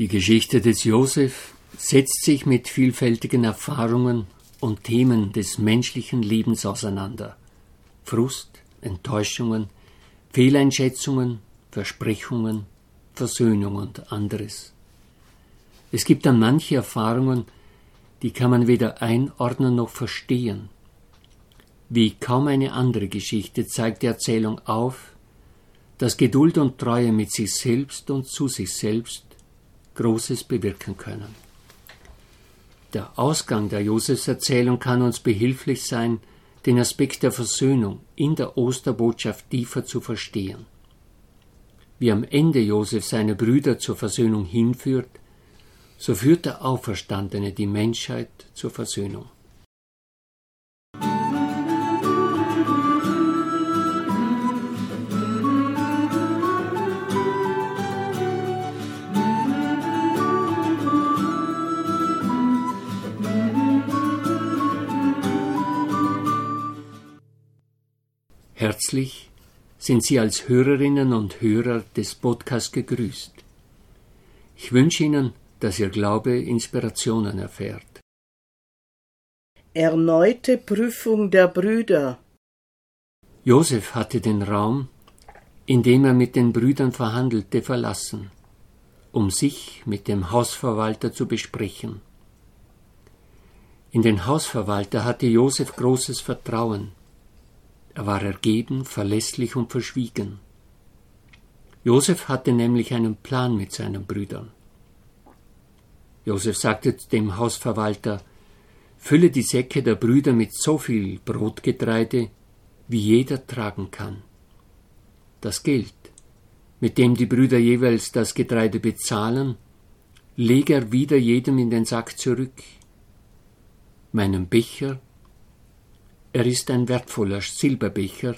Die Geschichte des Josef setzt sich mit vielfältigen Erfahrungen und Themen des menschlichen Lebens auseinander. Frust, Enttäuschungen, Fehleinschätzungen, Versprechungen, Versöhnung und anderes. Es gibt dann manche Erfahrungen, die kann man weder einordnen noch verstehen. Wie kaum eine andere Geschichte zeigt die Erzählung auf, dass Geduld und Treue mit sich selbst und zu sich selbst Großes bewirken können. Der Ausgang der Josefserzählung kann uns behilflich sein, den Aspekt der Versöhnung in der Osterbotschaft tiefer zu verstehen. Wie am Ende Josef seine Brüder zur Versöhnung hinführt, so führt der Auferstandene die Menschheit zur Versöhnung. Herzlich sind Sie als Hörerinnen und Hörer des Podcasts gegrüßt. Ich wünsche Ihnen, dass Ihr Glaube Inspirationen erfährt. Erneute Prüfung der Brüder. Josef hatte den Raum, in dem er mit den Brüdern verhandelte, verlassen, um sich mit dem Hausverwalter zu besprechen. In den Hausverwalter hatte Josef großes Vertrauen, er war ergeben, verlässlich und verschwiegen. Josef hatte nämlich einen Plan mit seinen Brüdern. Josef sagte dem Hausverwalter, Fülle die Säcke der Brüder mit so viel Brotgetreide, wie jeder tragen kann. Das Geld, mit dem die Brüder jeweils das Getreide bezahlen, lege er wieder jedem in den Sack zurück. Meinen Becher er ist ein wertvoller Silberbecher,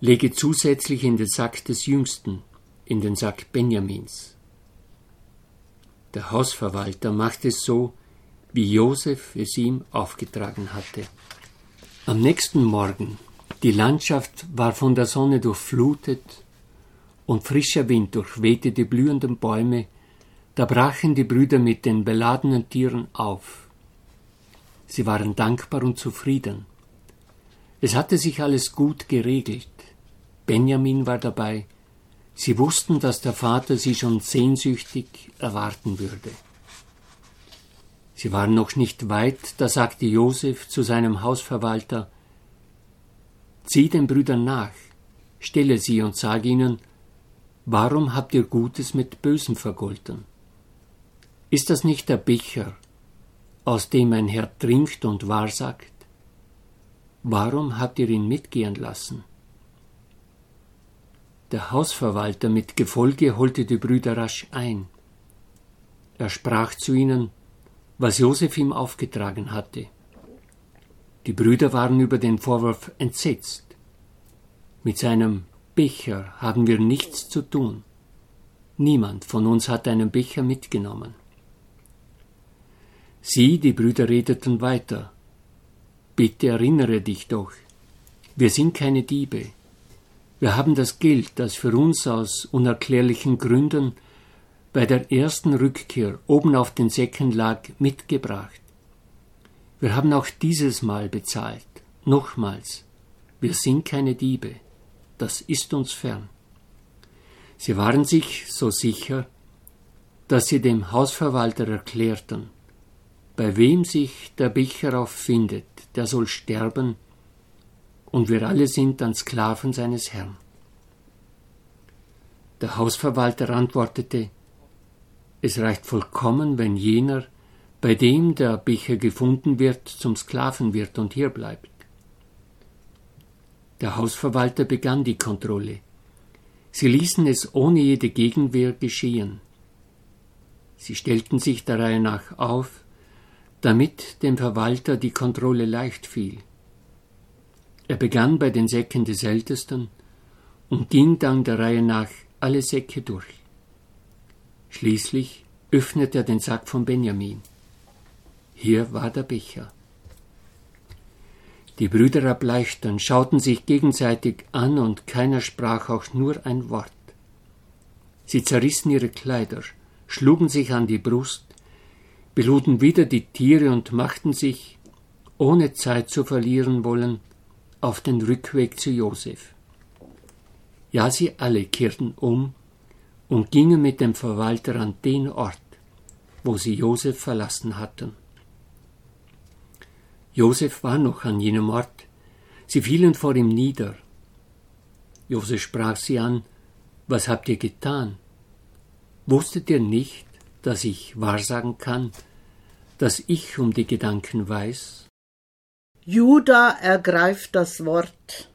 lege zusätzlich in den Sack des Jüngsten, in den Sack Benjamins. Der Hausverwalter macht es so, wie Josef es ihm aufgetragen hatte. Am nächsten Morgen, die Landschaft war von der Sonne durchflutet und frischer Wind durchwehte die blühenden Bäume, da brachen die Brüder mit den beladenen Tieren auf. Sie waren dankbar und zufrieden. Es hatte sich alles gut geregelt. Benjamin war dabei. Sie wussten, dass der Vater sie schon sehnsüchtig erwarten würde. Sie waren noch nicht weit, da sagte Josef zu seinem Hausverwalter Zieh den Brüdern nach, stelle sie und sag ihnen, warum habt ihr Gutes mit Bösem vergolten? Ist das nicht der Becher, aus dem ein Herr trinkt und wahrsagt? Warum habt ihr ihn mitgehen lassen? Der Hausverwalter mit Gefolge holte die Brüder rasch ein. Er sprach zu ihnen, was Josef ihm aufgetragen hatte. Die Brüder waren über den Vorwurf entsetzt. Mit seinem Becher haben wir nichts zu tun. Niemand von uns hat einen Becher mitgenommen. Sie, die Brüder, redeten weiter. Bitte erinnere dich doch, wir sind keine Diebe. Wir haben das Geld, das für uns aus unerklärlichen Gründen bei der ersten Rückkehr oben auf den Säcken lag, mitgebracht. Wir haben auch dieses Mal bezahlt. Nochmals, wir sind keine Diebe. Das ist uns fern. Sie waren sich so sicher, dass sie dem Hausverwalter erklärten, bei wem sich der Becher findet, der soll sterben, und wir alle sind dann Sklaven seines Herrn. Der Hausverwalter antwortete, es reicht vollkommen, wenn jener, bei dem der Becher gefunden wird, zum Sklaven wird und hier bleibt. Der Hausverwalter begann die Kontrolle. Sie ließen es ohne jede Gegenwehr geschehen. Sie stellten sich der Reihe nach auf, damit dem Verwalter die Kontrolle leicht fiel. Er begann bei den Säcken des Ältesten und ging dann der Reihe nach alle Säcke durch. Schließlich öffnete er den Sack von Benjamin. Hier war der Becher. Die Brüder erbleichten, schauten sich gegenseitig an und keiner sprach auch nur ein Wort. Sie zerrissen ihre Kleider, schlugen sich an die Brust, beluden wieder die Tiere und machten sich, ohne Zeit zu verlieren wollen, auf den Rückweg zu Josef. Ja, sie alle kehrten um und gingen mit dem Verwalter an den Ort, wo sie Josef verlassen hatten. Josef war noch an jenem Ort. Sie fielen vor ihm nieder. Josef sprach sie an, was habt ihr getan? Wusstet ihr nicht, dass ich wahrsagen kann, dass ich um die Gedanken weiß? Juda ergreift das Wort.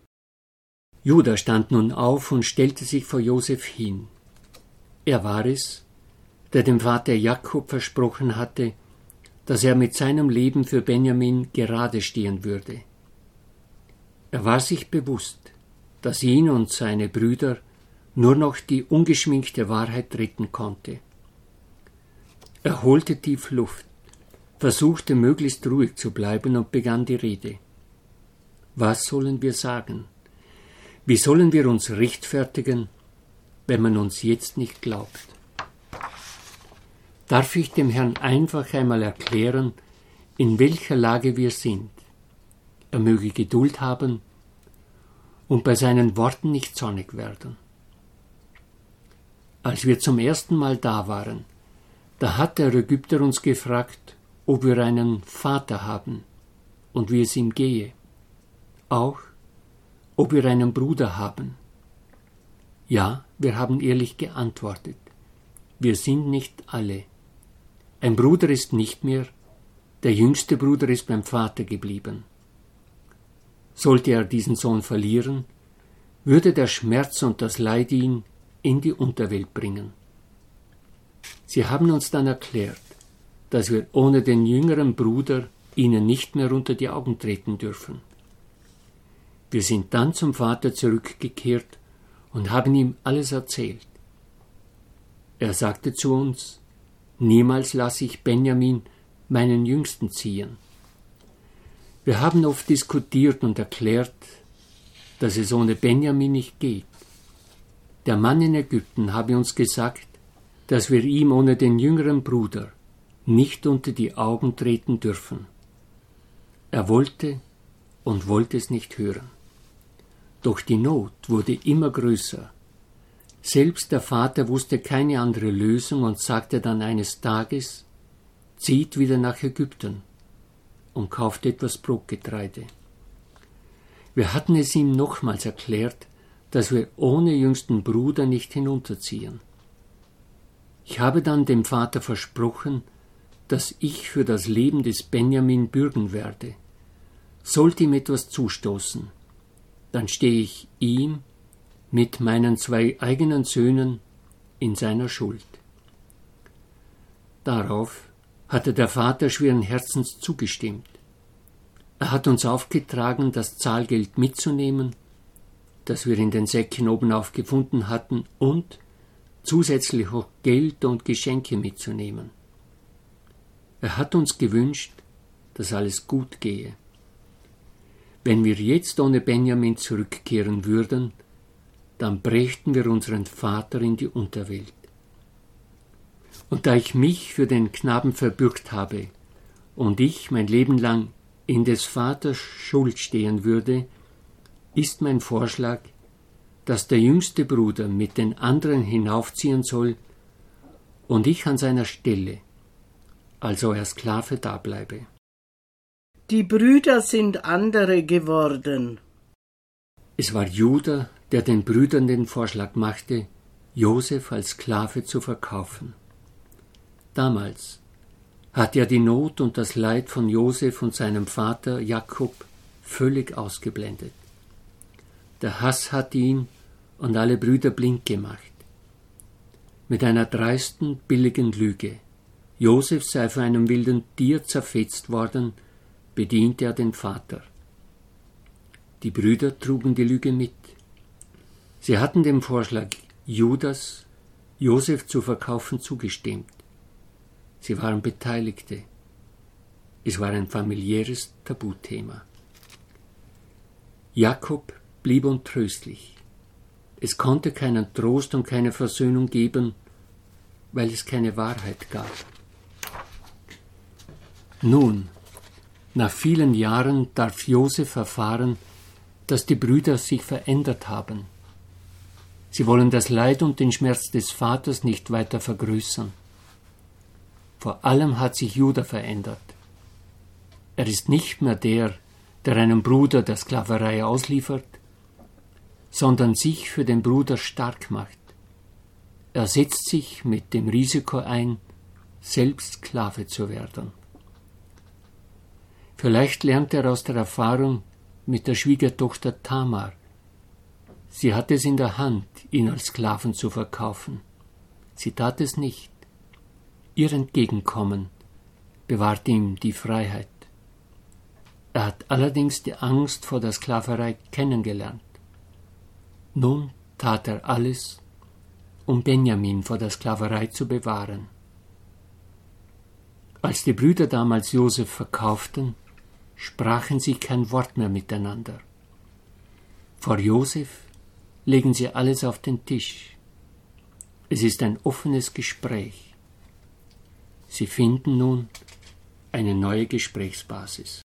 Juda stand nun auf und stellte sich vor Josef hin. Er war es, der dem Vater Jakob versprochen hatte, dass er mit seinem Leben für Benjamin gerade stehen würde. Er war sich bewusst, dass ihn und seine Brüder nur noch die ungeschminkte Wahrheit retten konnte. Er holte tief Luft, versuchte möglichst ruhig zu bleiben und begann die Rede. Was sollen wir sagen? Wie sollen wir uns rechtfertigen, wenn man uns jetzt nicht glaubt? Darf ich dem Herrn einfach einmal erklären, in welcher Lage wir sind? Er möge Geduld haben und bei seinen Worten nicht zornig werden. Als wir zum ersten Mal da waren, da hat der Ägypter uns gefragt, ob wir einen Vater haben und wie es ihm gehe. Auch, ob wir einen Bruder haben. Ja, wir haben ehrlich geantwortet. Wir sind nicht alle. Ein Bruder ist nicht mehr, der jüngste Bruder ist beim Vater geblieben. Sollte er diesen Sohn verlieren, würde der Schmerz und das Leid ihn in die Unterwelt bringen. Sie haben uns dann erklärt, dass wir ohne den jüngeren Bruder ihnen nicht mehr unter die Augen treten dürfen. Wir sind dann zum Vater zurückgekehrt und haben ihm alles erzählt. Er sagte zu uns, niemals lasse ich Benjamin, meinen Jüngsten, ziehen. Wir haben oft diskutiert und erklärt, dass es ohne Benjamin nicht geht. Der Mann in Ägypten habe uns gesagt, dass wir ihm ohne den jüngeren Bruder nicht unter die Augen treten dürfen. Er wollte und wollte es nicht hören. Doch die Not wurde immer größer. Selbst der Vater wusste keine andere Lösung und sagte dann eines Tages, zieht wieder nach Ägypten und kauft etwas Brotgetreide. Wir hatten es ihm nochmals erklärt, dass wir ohne jüngsten Bruder nicht hinunterziehen. Ich habe dann dem Vater versprochen, dass ich für das Leben des Benjamin bürgen werde. Sollte ihm etwas zustoßen, dann stehe ich ihm mit meinen zwei eigenen Söhnen in seiner Schuld. Darauf hatte der Vater schweren Herzens zugestimmt. Er hat uns aufgetragen, das Zahlgeld mitzunehmen, das wir in den Säcken obenauf gefunden hatten, und zusätzlich auch Geld und Geschenke mitzunehmen. Er hat uns gewünscht, dass alles gut gehe. Wenn wir jetzt ohne Benjamin zurückkehren würden, dann brächten wir unseren Vater in die Unterwelt. Und da ich mich für den Knaben verbürgt habe und ich mein Leben lang in des Vaters Schuld stehen würde, ist mein Vorschlag, dass der jüngste Bruder mit den anderen hinaufziehen soll und ich an seiner Stelle, also er Sklave, dableibe. Die Brüder sind andere geworden. Es war Judah, der den Brüdern den Vorschlag machte, Josef als Sklave zu verkaufen. Damals hat er die Not und das Leid von Josef und seinem Vater Jakob völlig ausgeblendet. Der Hass hat ihn und alle Brüder blind gemacht. Mit einer dreisten, billigen Lüge. Josef sei von einem wilden Tier zerfetzt worden, bediente er den Vater. Die Brüder trugen die Lüge mit. Sie hatten dem Vorschlag Judas, Josef zu verkaufen, zugestimmt. Sie waren Beteiligte. Es war ein familiäres Tabuthema. Jakob blieb untröstlich. Es konnte keinen Trost und keine Versöhnung geben, weil es keine Wahrheit gab. Nun, nach vielen Jahren darf Josef erfahren, dass die Brüder sich verändert haben. Sie wollen das Leid und den Schmerz des Vaters nicht weiter vergrößern. Vor allem hat sich Judah verändert. Er ist nicht mehr der, der einem Bruder der Sklaverei ausliefert, sondern sich für den Bruder stark macht. Er setzt sich mit dem Risiko ein, selbst Sklave zu werden. Vielleicht lernt er aus der Erfahrung mit der Schwiegertochter Tamar. Sie hatte es in der Hand, ihn als Sklaven zu verkaufen. Sie tat es nicht. Ihr Entgegenkommen bewahrte ihm die Freiheit. Er hat allerdings die Angst vor der Sklaverei kennengelernt. Nun tat er alles, um Benjamin vor der Sklaverei zu bewahren. Als die Brüder damals Josef verkauften, sprachen sie kein Wort mehr miteinander. Vor Josef legen sie alles auf den Tisch. Es ist ein offenes Gespräch. Sie finden nun eine neue Gesprächsbasis.